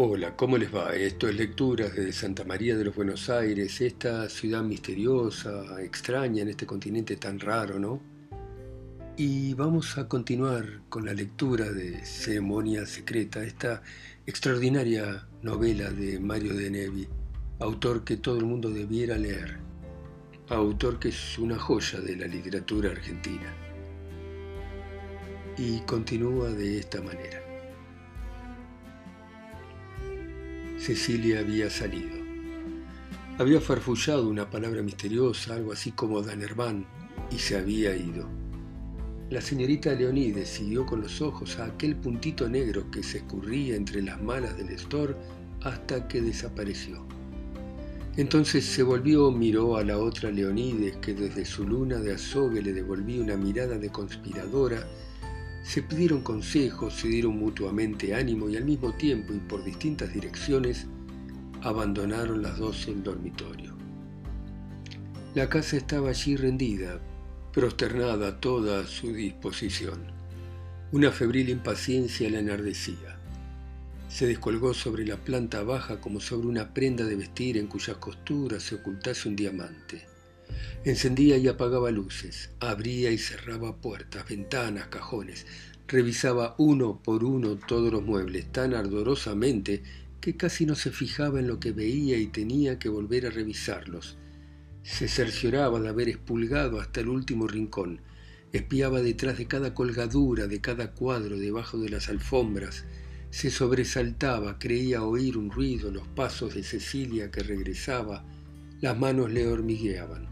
Hola, ¿cómo les va? Esto es Lecturas desde Santa María de los Buenos Aires, esta ciudad misteriosa, extraña en este continente tan raro, ¿no? Y vamos a continuar con la lectura de Ceremonia Secreta, esta extraordinaria novela de Mario de Nevi, autor que todo el mundo debiera leer, autor que es una joya de la literatura argentina. Y continúa de esta manera. Cecilia había salido. Había farfullado una palabra misteriosa, algo así como Danerván, y se había ido. La señorita Leonides siguió con los ojos a aquel puntito negro que se escurría entre las malas del store hasta que desapareció. Entonces se volvió, miró a la otra Leonides que desde su luna de azogue le devolvía una mirada de conspiradora se pidieron consejos, se dieron mutuamente ánimo y al mismo tiempo y por distintas direcciones abandonaron las dos el dormitorio. La casa estaba allí rendida, prosternada a toda su disposición. Una febril impaciencia la enardecía. Se descolgó sobre la planta baja como sobre una prenda de vestir en cuyas costuras se ocultase un diamante. Encendía y apagaba luces, abría y cerraba puertas, ventanas, cajones, revisaba uno por uno todos los muebles tan ardorosamente que casi no se fijaba en lo que veía y tenía que volver a revisarlos. Se cercioraba de haber expulgado hasta el último rincón, espiaba detrás de cada colgadura, de cada cuadro, debajo de las alfombras, se sobresaltaba, creía oír un ruido, los pasos de Cecilia que regresaba, las manos le hormigueaban.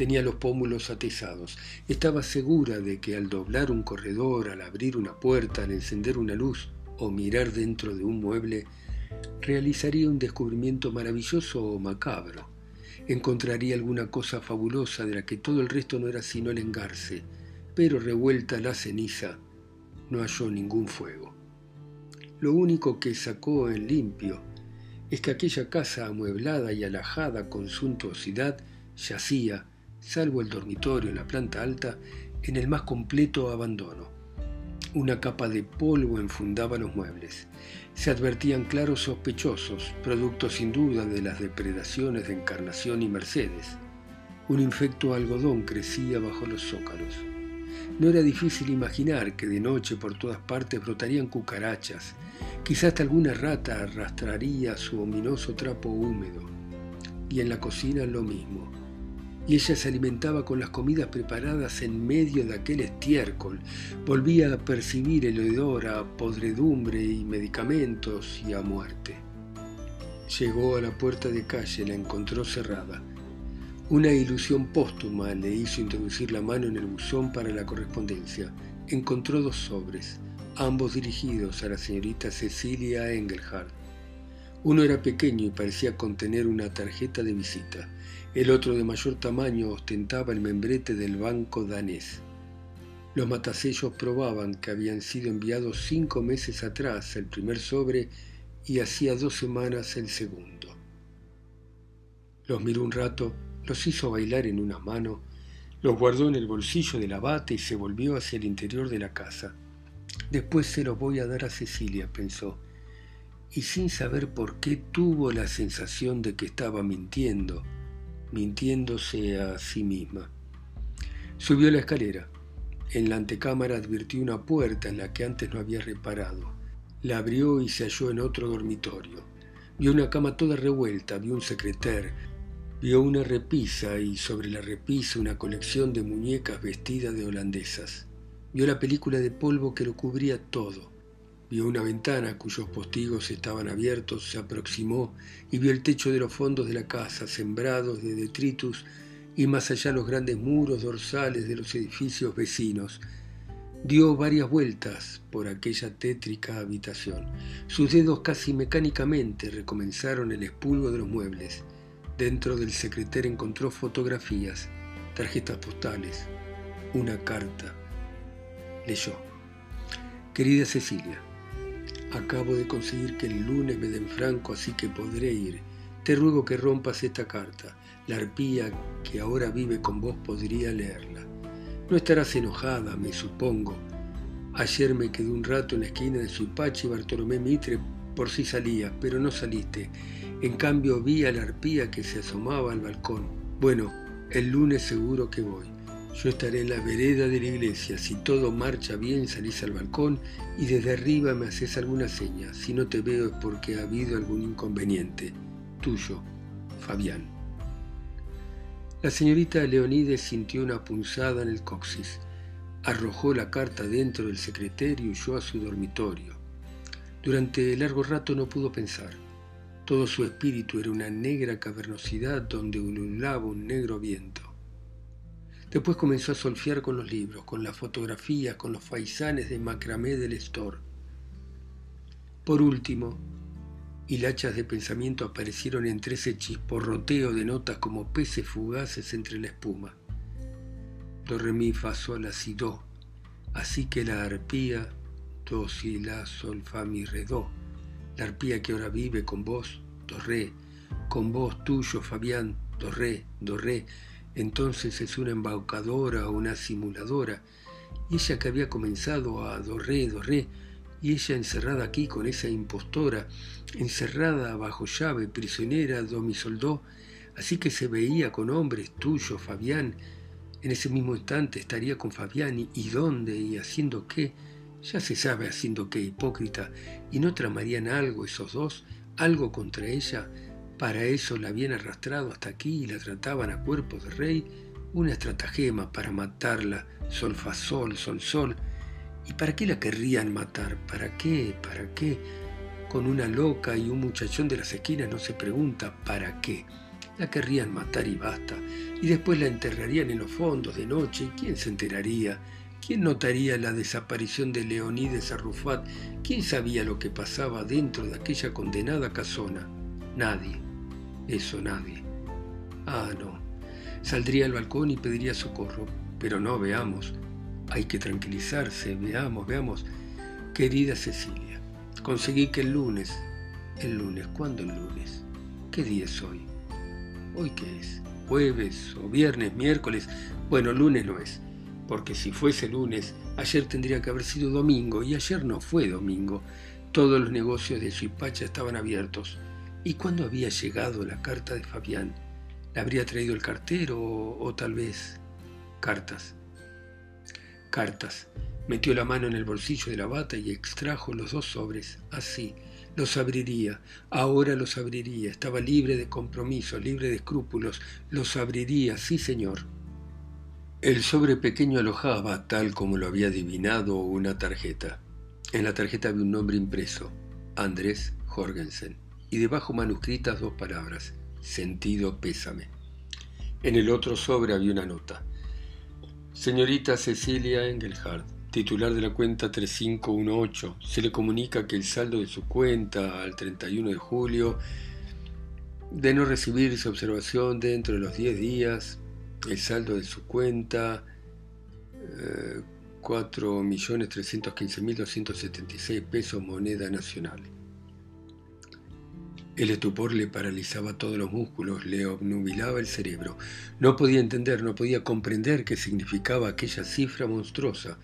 Tenía los pómulos atesados. Estaba segura de que al doblar un corredor, al abrir una puerta, al encender una luz o mirar dentro de un mueble, realizaría un descubrimiento maravilloso o macabro. Encontraría alguna cosa fabulosa de la que todo el resto no era sino el pero revuelta la ceniza, no halló ningún fuego. Lo único que sacó en limpio es que aquella casa amueblada y alajada con suntuosidad yacía, salvo el dormitorio en la planta alta, en el más completo abandono. Una capa de polvo enfundaba los muebles. Se advertían claros sospechosos, producto sin duda de las depredaciones de Encarnación y Mercedes. Un infecto algodón crecía bajo los zócalos. No era difícil imaginar que de noche por todas partes brotarían cucarachas, quizás hasta alguna rata arrastraría su ominoso trapo húmedo. Y en la cocina lo mismo y ella se alimentaba con las comidas preparadas en medio de aquel estiércol. Volvía a percibir el hedor a podredumbre y medicamentos y a muerte. Llegó a la puerta de calle, la encontró cerrada. Una ilusión póstuma le hizo introducir la mano en el buzón para la correspondencia. Encontró dos sobres, ambos dirigidos a la señorita Cecilia Engelhardt. Uno era pequeño y parecía contener una tarjeta de visita. El otro de mayor tamaño ostentaba el membrete del banco danés. Los matasellos probaban que habían sido enviados cinco meses atrás el primer sobre y hacía dos semanas el segundo. Los miró un rato, los hizo bailar en una mano, los guardó en el bolsillo de la bata y se volvió hacia el interior de la casa. Después se los voy a dar a Cecilia, pensó, y sin saber por qué tuvo la sensación de que estaba mintiendo mintiéndose a sí misma. Subió la escalera. En la antecámara advirtió una puerta en la que antes no había reparado. La abrió y se halló en otro dormitorio. Vio una cama toda revuelta, vio un secreter, vio una repisa y sobre la repisa una colección de muñecas vestidas de holandesas. Vio la película de polvo que lo cubría todo. Vio una ventana cuyos postigos estaban abiertos, se aproximó y vio el techo de los fondos de la casa, sembrados de detritus, y más allá los grandes muros dorsales de los edificios vecinos. Dio varias vueltas por aquella tétrica habitación. Sus dedos casi mecánicamente recomenzaron el expulgo de los muebles. Dentro del secreter encontró fotografías, tarjetas postales, una carta. Leyó. Querida Cecilia, Acabo de conseguir que el lunes me den franco, así que podré ir. Te ruego que rompas esta carta. La arpía que ahora vive con vos podría leerla. No estarás enojada, me supongo. Ayer me quedé un rato en la esquina de Suipachi Bartolomé Mitre por si salía, pero no saliste. En cambio vi a la arpía que se asomaba al balcón. Bueno, el lunes seguro que voy. Yo estaré en la vereda de la iglesia. Si todo marcha bien, salís al balcón y desde arriba me haces alguna seña. Si no te veo es porque ha habido algún inconveniente. Tuyo, Fabián. La señorita Leonides sintió una punzada en el coxis. Arrojó la carta dentro del secretario y huyó a su dormitorio. Durante largo rato no pudo pensar. Todo su espíritu era una negra cavernosidad donde ululaba un negro viento. Después comenzó a solfiar con los libros, con las fotografías, con los faisanes de macramé del store. Por último, hilachas de pensamiento aparecieron entre ese chisporroteo de notas como peces fugaces entre la espuma. Do, re, mi, fa, sol, la, si, do. Así que la arpía, do, si, la, sol, fa, mi, re, do. La arpía que ahora vive con vos, do, re. Con vos tuyo, Fabián, do, re, do, re entonces es una embaucadora una simuladora, y ella que había comenzado a dorré, dorré, y ella encerrada aquí con esa impostora, encerrada bajo llave, prisionera, domisoldó, así que se veía con hombres tuyo, Fabián, en ese mismo instante estaría con Fabián y, y dónde y haciendo qué, ya se sabe haciendo qué, hipócrita, y no tramarían algo esos dos, algo contra ella, para eso la habían arrastrado hasta aquí y la trataban a cuerpo de rey, una estratagema para matarla, sol fa sol, sol sol. ¿Y para qué la querrían matar? ¿Para qué? ¿Para qué? Con una loca y un muchachón de las esquinas no se pregunta ¿para qué? La querrían matar y basta. Y después la enterrarían en los fondos de noche. ¿Y quién se enteraría? ¿Quién notaría la desaparición de Leonides Arrufat? ¿Quién sabía lo que pasaba dentro de aquella condenada casona? Nadie. Eso nadie. Ah, no. Saldría al balcón y pediría socorro. Pero no, veamos. Hay que tranquilizarse. Veamos, veamos. Querida Cecilia, conseguí que el lunes... El lunes, ¿cuándo el lunes? ¿Qué día es hoy? ¿Hoy qué es? ¿Jueves o viernes, miércoles? Bueno, lunes no es. Porque si fuese lunes, ayer tendría que haber sido domingo y ayer no fue domingo. Todos los negocios de Chipacha estaban abiertos. ¿Y cuándo había llegado la carta de Fabián? ¿La habría traído el cartero o, tal vez cartas? Cartas. Metió la mano en el bolsillo de la bata y extrajo los dos sobres. Así. Los abriría. Ahora los abriría. Estaba libre de compromiso, libre de escrúpulos. Los abriría, sí, señor. El sobre pequeño alojaba, tal como lo había adivinado, una tarjeta. En la tarjeta había un nombre impreso. Andrés Jorgensen y debajo manuscritas dos palabras, sentido pésame. En el otro sobre había una nota. Señorita Cecilia Engelhardt, titular de la cuenta 3518, se le comunica que el saldo de su cuenta al 31 de julio, de no recibir su observación dentro de los 10 días, el saldo de su cuenta, eh, 4.315.276 pesos moneda nacional. El estupor le paralizaba todos los músculos, le obnubilaba el cerebro. No podía entender, no podía comprender qué significaba aquella cifra monstruosa.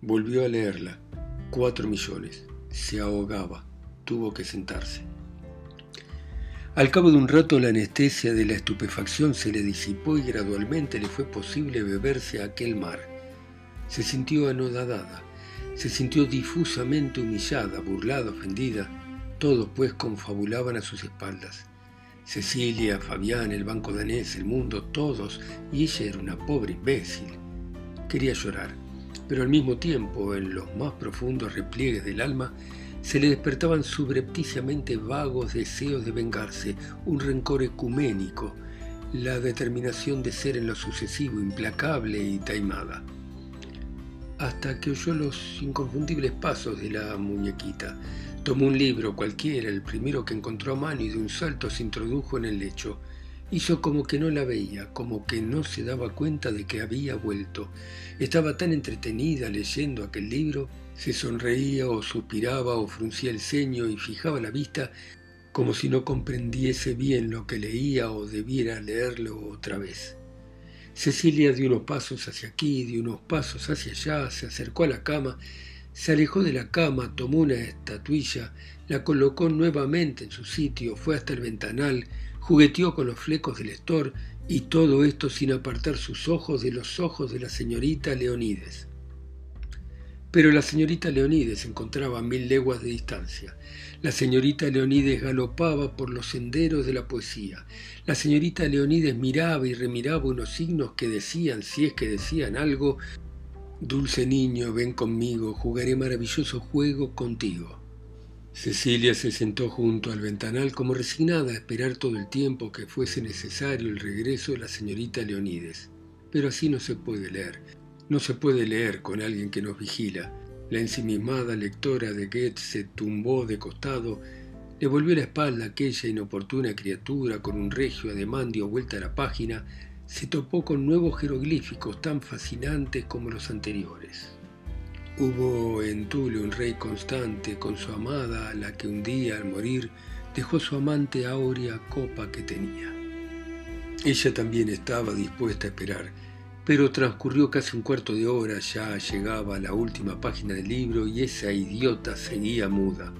Volvió a leerla. Cuatro millones. Se ahogaba. Tuvo que sentarse. Al cabo de un rato la anestesia de la estupefacción se le disipó y gradualmente le fue posible beberse aquel mar. Se sintió anodadada, se sintió difusamente humillada, burlada, ofendida todos, pues, confabulaban a sus espaldas. Cecilia, Fabián, el banco danés, el mundo, todos, y ella era una pobre imbécil. Quería llorar, pero al mismo tiempo, en los más profundos repliegues del alma, se le despertaban subrepticiamente vagos deseos de vengarse, un rencor ecuménico, la determinación de ser en lo sucesivo implacable y taimada. Hasta que oyó los inconfundibles pasos de la muñequita, Tomó un libro cualquiera, el primero que encontró a mano, y de un salto se introdujo en el lecho. Hizo como que no la veía, como que no se daba cuenta de que había vuelto. Estaba tan entretenida leyendo aquel libro, se sonreía o suspiraba o fruncía el ceño y fijaba la vista como si no comprendiese bien lo que leía o debiera leerlo otra vez. Cecilia dio unos pasos hacia aquí, dio unos pasos hacia allá, se acercó a la cama Se alejó de la cama, tomó una estatuilla, la colocó nuevamente en su sitio, fue hasta el ventanal, jugueteó con los flecos del estor y todo esto sin apartar sus ojos de los ojos de la señorita Leonides. Pero la señorita Leonides se encontraba a mil leguas de distancia. La señorita Leonides galopaba por los senderos de la poesía. La señorita Leonides miraba y remiraba unos signos que decían, si es que decían algo, Dulce niño, ven conmigo, jugaré maravilloso juego contigo. Cecilia se sentó junto al ventanal como resignada a esperar todo el tiempo que fuese necesario el regreso de la señorita Leonides. Pero así no se puede leer. No se puede leer con alguien que nos vigila. La ensimismada lectora de Goethe se tumbó de costado, le volvió la espalda a aquella inoportuna criatura con un regio ademán dio vuelta a la página se topó con nuevos jeroglíficos tan fascinantes como los anteriores. Hubo en Tule un rey constante con su amada, la que un día al morir dejó su amante áurea copa que tenía. Ella también estaba dispuesta a esperar, pero transcurrió casi un cuarto de hora, ya llegaba a la última página del libro y esa idiota seguía muda.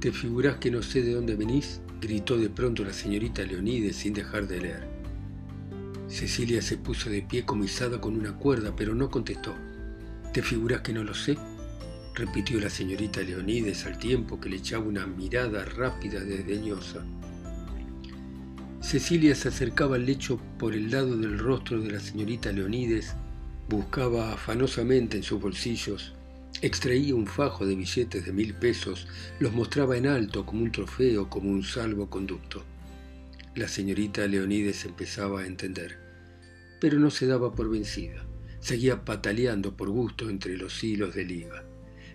¿Te figurás que no sé de dónde venís? gritó de pronto la señorita Leonides sin dejar de leer. Cecilia se puso de pie comisada con una cuerda, pero no contestó. ¿Te figuras que no lo sé? repitió la señorita Leonides al tiempo que le echaba una mirada rápida desdeñosa. Cecilia se acercaba al lecho por el lado del rostro de la señorita Leonides, buscaba afanosamente en sus bolsillos, extraía un fajo de billetes de mil pesos, los mostraba en alto como un trofeo, como un salvoconducto. La señorita Leonides empezaba a entender pero no se daba por vencida. Seguía pataleando por gusto entre los hilos del IVA.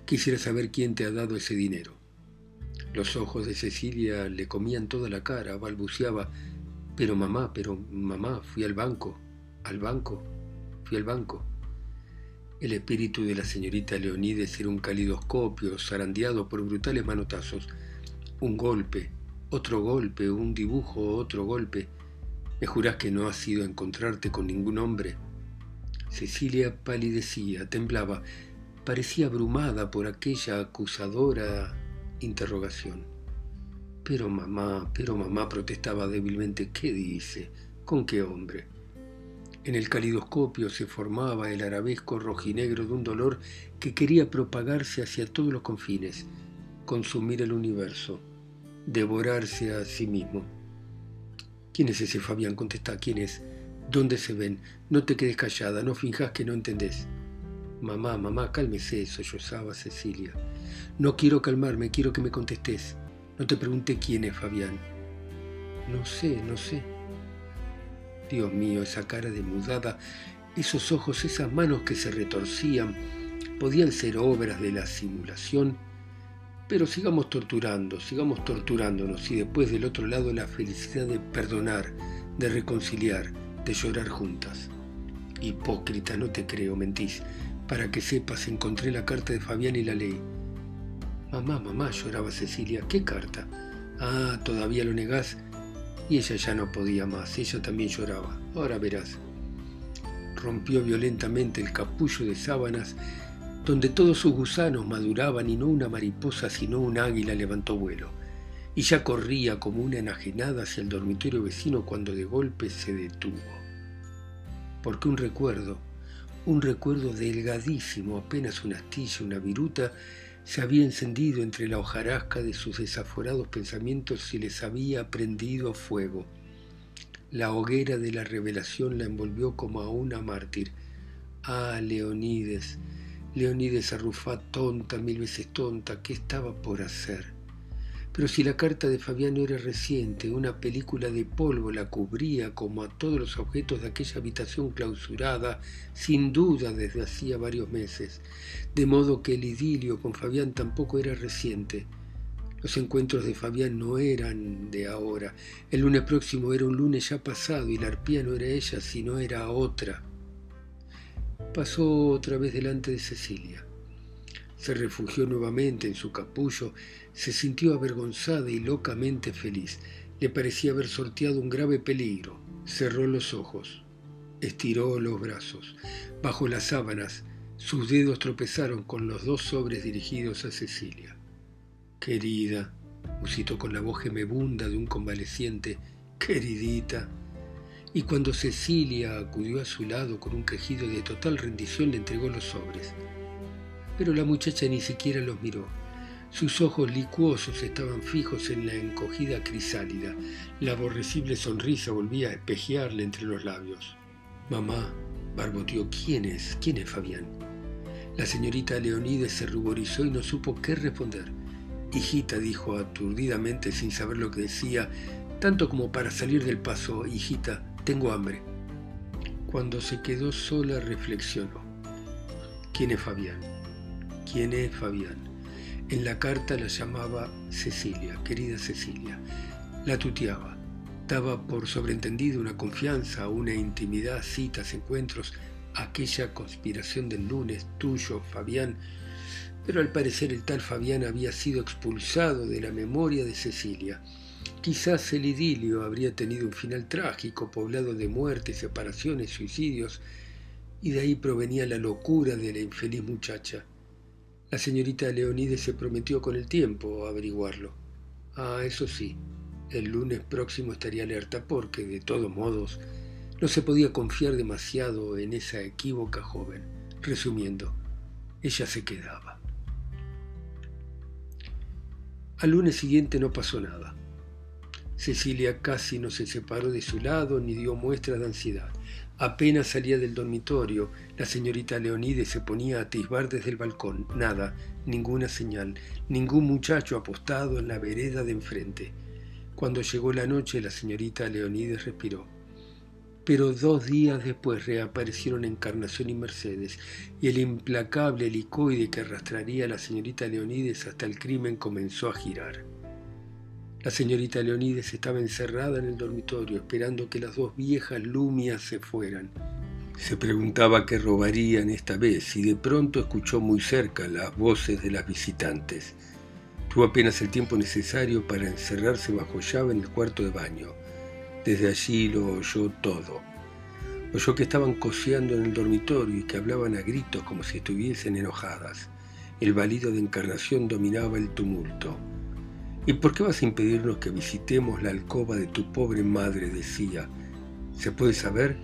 Quisiera saber quién te ha dado ese dinero. Los ojos de Cecilia le comían toda la cara, balbuceaba, pero mamá, pero mamá, fui al banco, al banco, fui al banco. El espíritu de la señorita Leonides era un calidoscopio zarandeado por brutales manotazos. Un golpe, otro golpe, un dibujo, otro golpe. ¿Me jurás que no has ido a encontrarte con ningún hombre? Cecilia palidecía, temblaba, parecía abrumada por aquella acusadora interrogación. Pero mamá, pero mamá protestaba débilmente, ¿qué dice? ¿Con qué hombre? En el calidoscopio se formaba el arabesco rojinegro de un dolor que quería propagarse hacia todos los confines, consumir el universo, devorarse a sí mismo. ¿Quién es ese Fabián? Contesta, ¿quién es? ¿Dónde se ven? No te quedes callada, no finjas que no entendés. Mamá, mamá, cálmese, sollozaba Cecilia. No quiero calmarme, quiero que me contestes. No te pregunté quién es Fabián. No sé, no sé. Dios mío, esa cara demudada, esos ojos, esas manos que se retorcían, podían ser obras de la simulación pero sigamos torturando, sigamos torturándonos y después del otro lado la felicidad de perdonar, de reconciliar, de llorar juntas. Hipócrita, no te creo, mentís. Para que sepas, encontré la carta de Fabián y la ley. Mamá, mamá, lloraba Cecilia. ¿Qué carta? Ah, todavía lo negás. Y ella ya no podía más, ella también lloraba. Ahora verás. Rompió violentamente el capullo de sábanas donde todos sus gusanos maduraban y no una mariposa sino un águila levantó vuelo, y ya corría como una enajenada hacia el dormitorio vecino cuando de golpe se detuvo. Porque un recuerdo, un recuerdo delgadísimo, apenas una astilla, una viruta, se había encendido entre la hojarasca de sus desaforados pensamientos y les había prendido fuego. La hoguera de la revelación la envolvió como a una mártir. Ah, Leonides, Leonides Arrufá, tonta, mil veces tonta, ¿qué estaba por hacer? Pero si la carta de Fabiano era reciente, una película de polvo la cubría como a todos los objetos de aquella habitación clausurada, sin duda desde hacía varios meses, de modo que el idilio con Fabián tampoco era reciente. Los encuentros de Fabián no eran de ahora. El lunes próximo era un lunes ya pasado y la arpía no era ella, sino era otra pasó otra vez delante de Cecilia. Se refugió nuevamente en su capullo, se sintió avergonzada y locamente feliz. Le parecía haber sorteado un grave peligro. Cerró los ojos, estiró los brazos. Bajo las sábanas Sus dedos tropezaron con los dos sobres dirigidos a Cecilia. Querida, musitó con la voz gemebunda de un convaleciente, queridita. Y cuando Cecilia acudió a su lado con un quejido de total rendición, le entregó los sobres. Pero la muchacha ni siquiera los miró. Sus ojos licuosos estaban fijos en la encogida crisálida. La aborrecible sonrisa volvía a espejearle entre los labios. Mamá, barboteó, ¿quién es? ¿Quién es Fabián? La señorita Leonides se ruborizó y no supo qué responder. Hijita, dijo aturdidamente sin saber lo que decía, tanto como para salir del paso, hijita, tengo hambre. Cuando se quedó sola reflexionó. ¿Quién es Fabián? ¿Quién es Fabián? En la carta la llamaba Cecilia, querida Cecilia. La tuteaba. Daba por sobreentendido una confianza, una intimidad, citas, encuentros, aquella conspiración del lunes, tuyo, Fabián, pero al parecer el tal Fabián había sido expulsado de la memoria de Cecilia. Quizás el idilio habría tenido un final trágico, poblado de muertes, separaciones, suicidios, y de ahí provenía la locura de la infeliz muchacha. La señorita Leonides se prometió con el tiempo averiguarlo. Ah, eso sí, el lunes próximo estaría alerta porque, de todos modos, no se podía confiar demasiado en esa equívoca joven. Resumiendo, ella se quedaba. Al lunes siguiente no pasó nada. Cecilia casi no se separó de su lado ni dio muestras de ansiedad. Apenas salía del dormitorio, la señorita Leonide se ponía a atisbar desde el balcón. Nada, ninguna señal, ningún muchacho apostado en la vereda de enfrente. Cuando llegó la noche, la señorita Leonides respiró pero dos días después reaparecieron Encarnación y Mercedes, y el implacable helicoide que arrastraría a la señorita Leonides hasta el crimen comenzó a girar. La señorita Leonides estaba encerrada en el dormitorio, esperando que las dos viejas lumias se fueran. Se preguntaba qué robarían esta vez y de pronto escuchó muy cerca las voces de las visitantes. Tuvo apenas el tiempo necesario para encerrarse bajo llave en el cuarto de baño. Desde allí lo oyó todo. Oyó que estaban coseando en el dormitorio y que hablaban a gritos como si estuviesen enojadas. El balido de encarnación dominaba el tumulto. ¿Y por qué vas a impedirnos que visitemos la alcoba de tu pobre madre? decía. ¿Se puede saber?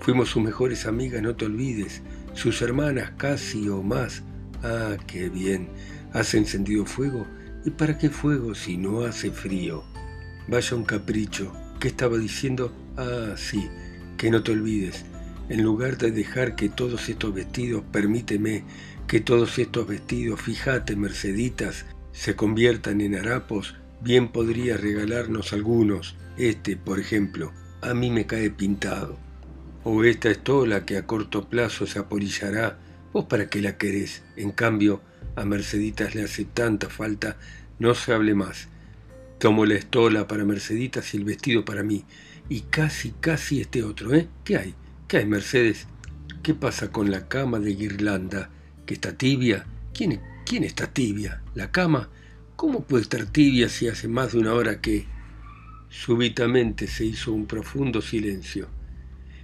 Fuimos sus mejores amigas, no te olvides. Sus hermanas casi o más. Ah, qué bien. ¿Has encendido fuego? ¿Y para qué fuego si no hace frío? Vaya un capricho. ¿Qué estaba diciendo? Ah, sí, que no te olvides. En lugar de dejar que todos estos vestidos, permíteme, que todos estos vestidos, fíjate, Merceditas, se conviertan en harapos, bien podría regalarnos algunos. Este, por ejemplo, a mí me cae pintado. O esta estola que a corto plazo se aporillará, vos para qué la querés. En cambio, a Merceditas le hace tanta falta, no se hable más. Tomo la estola para Merceditas y el vestido para mí. Y casi, casi este otro, ¿eh? ¿Qué hay? ¿Qué hay, Mercedes? ¿Qué pasa con la cama de guirlanda? ¿Que está tibia? ¿Quién, ¿Quién está tibia? ¿La cama? ¿Cómo puede estar tibia si hace más de una hora que... Súbitamente se hizo un profundo silencio.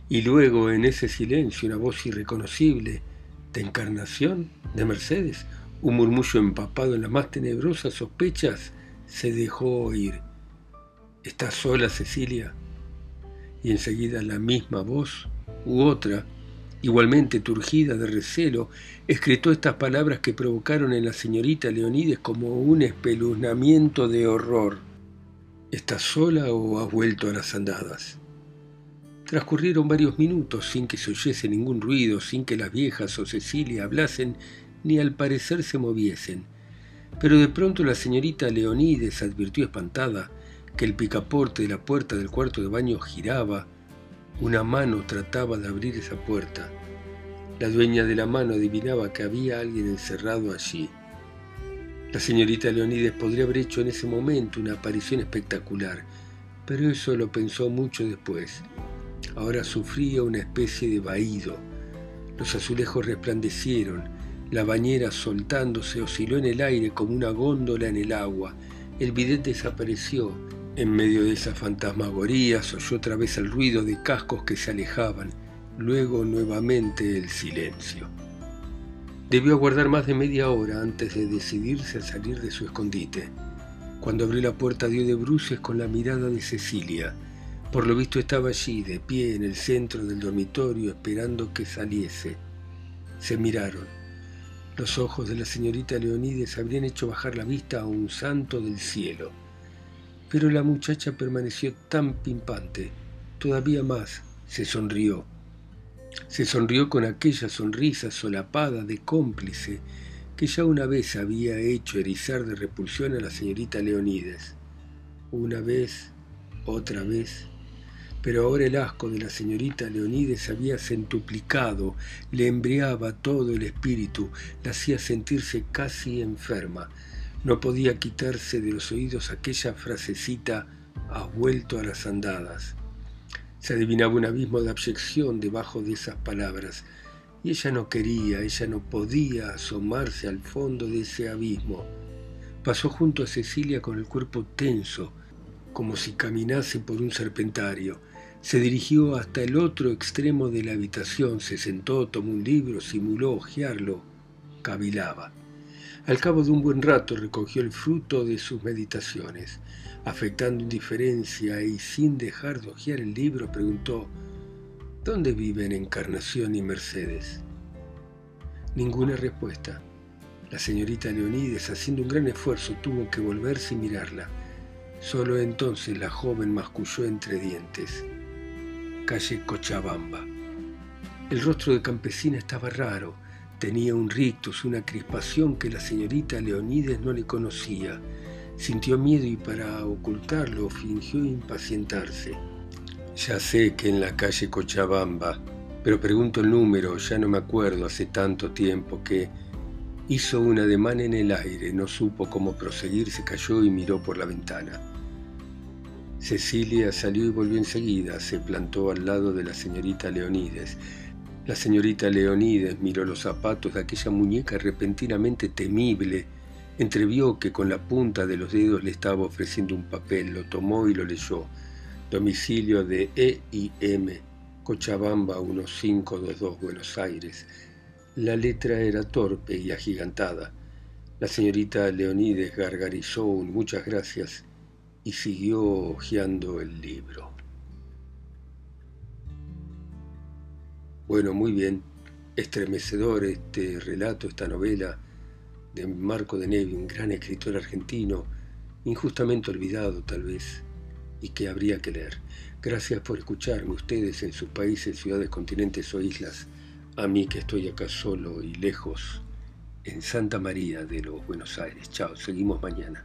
Y luego en ese silencio una voz irreconocible, de encarnación, de Mercedes, un murmullo empapado en las más tenebrosas sospechas, se dejó oír. ¿Estás sola, Cecilia? Y enseguida la misma voz, u otra, igualmente turgida de recelo, escritó estas palabras que provocaron en la señorita Leonides como un espeluznamiento de horror. ¿Estás sola o has vuelto a las andadas? Transcurrieron varios minutos sin que se oyese ningún ruido, sin que las viejas o Cecilia hablasen, ni al parecer se moviesen. Pero de pronto la señorita Leonides advirtió espantada que el picaporte de la puerta del cuarto de baño giraba. Una mano trataba de abrir esa puerta. La dueña de la mano adivinaba que había alguien encerrado allí. La señorita Leonides podría haber hecho en ese momento una aparición espectacular, pero eso lo pensó mucho después. Ahora sufría una especie de vaído. Los azulejos resplandecieron, la bañera soltándose osciló en el aire como una góndola en el agua. El bidet desapareció. En medio de esa fantasmagoría se oyó otra vez el ruido de cascos que se alejaban. Luego nuevamente el silencio. Debió aguardar más de media hora antes de decidirse a salir de su escondite. Cuando abrió la puerta dio de bruces con la mirada de Cecilia. Por lo visto estaba allí, de pie en el centro del dormitorio, esperando que saliese. Se miraron. Los ojos de la señorita Leonides habrían hecho bajar la vista a un santo del cielo. Pero la muchacha permaneció tan pimpante, todavía más se sonrió. Se sonrió con aquella sonrisa solapada de cómplice que ya una vez había hecho erizar de repulsión a la señorita Leonides. Una vez, otra vez, pero ahora el asco de la señorita Leonides había centuplicado, le embriaba todo el espíritu, la hacía sentirse casi enferma. No podía quitarse de los oídos aquella frasecita has vuelto a las andadas. Se adivinaba un abismo de abyección debajo de esas palabras, y ella no quería, ella no podía asomarse al fondo de ese abismo. Pasó junto a Cecilia con el cuerpo tenso, como si caminase por un serpentario. Se dirigió hasta el otro extremo de la habitación, se sentó, tomó un libro, simuló hojearlo, cavilaba. Al cabo de un buen rato recogió el fruto de sus meditaciones. Afectando indiferencia y sin dejar de hojear el libro, preguntó, ¿Dónde viven Encarnación y Mercedes? Ninguna respuesta. La señorita Leonides, haciendo un gran esfuerzo, tuvo que volverse y mirarla. Solo entonces la joven masculló entre dientes. Calle Cochabamba. El rostro de campesina estaba raro. Tenía un rictus, una crispación que la señorita Leonides no le conocía. Sintió miedo y para ocultarlo fingió impacientarse. Ya sé que en la calle Cochabamba, pero pregunto el número, ya no me acuerdo, hace tanto tiempo que hizo un ademán en el aire, no supo cómo proseguir, se cayó y miró por la ventana. Cecilia salió y volvió enseguida, se plantó al lado de la señorita Leonides. La señorita Leonides miró los zapatos de aquella muñeca repentinamente temible Entrevió que con la punta de los dedos le estaba ofreciendo un papel, lo tomó y lo leyó. Domicilio de E y M, Cochabamba 1522, Buenos Aires. La letra era torpe y agigantada. La señorita Leonides gargarizó un muchas gracias y siguió hojeando el libro. Bueno, muy bien, estremecedor este relato, esta novela de Marco de Nevi, un gran escritor argentino, injustamente olvidado tal vez, y que habría que leer. Gracias por escucharme ustedes en sus países, ciudades, continentes o islas, a mí que estoy acá solo y lejos, en Santa María de los Buenos Aires. Chao, seguimos mañana.